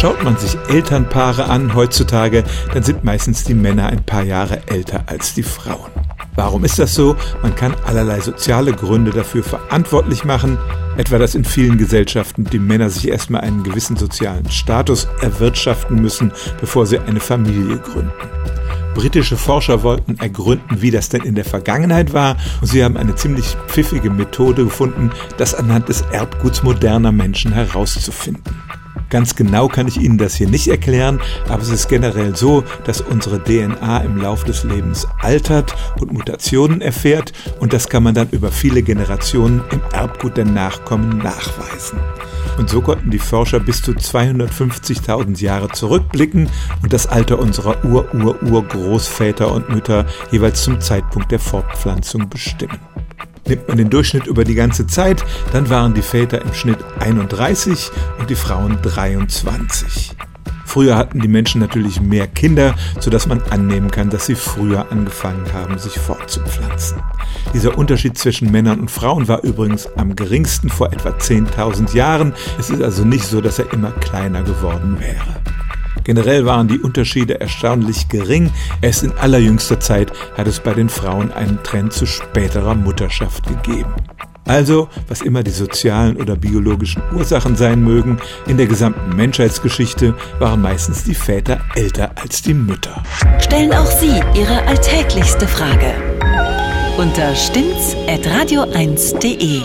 Schaut man sich Elternpaare an heutzutage, dann sind meistens die Männer ein paar Jahre älter als die Frauen. Warum ist das so? Man kann allerlei soziale Gründe dafür verantwortlich machen, etwa dass in vielen Gesellschaften die Männer sich erstmal einen gewissen sozialen Status erwirtschaften müssen, bevor sie eine Familie gründen. Britische Forscher wollten ergründen, wie das denn in der Vergangenheit war, und sie haben eine ziemlich pfiffige Methode gefunden, das anhand des Erbguts moderner Menschen herauszufinden. Ganz genau kann ich Ihnen das hier nicht erklären, aber es ist generell so, dass unsere DNA im Lauf des Lebens altert und Mutationen erfährt und das kann man dann über viele Generationen im Erbgut der Nachkommen nachweisen. Und so konnten die Forscher bis zu 250.000 Jahre zurückblicken und das Alter unserer Ur-Ur-Ur-Großväter und Mütter jeweils zum Zeitpunkt der Fortpflanzung bestimmen. Nimmt man den Durchschnitt über die ganze Zeit, dann waren die Väter im Schnitt 31 und die Frauen 23. Früher hatten die Menschen natürlich mehr Kinder, sodass man annehmen kann, dass sie früher angefangen haben, sich fortzupflanzen. Dieser Unterschied zwischen Männern und Frauen war übrigens am geringsten vor etwa 10.000 Jahren. Es ist also nicht so, dass er immer kleiner geworden wäre. Generell waren die Unterschiede erstaunlich gering. Erst in allerjüngster Zeit hat es bei den Frauen einen Trend zu späterer Mutterschaft gegeben. Also, was immer die sozialen oder biologischen Ursachen sein mögen, in der gesamten Menschheitsgeschichte waren meistens die Väter älter als die Mütter. Stellen auch Sie Ihre alltäglichste Frage unter stimmtz.radio1.de.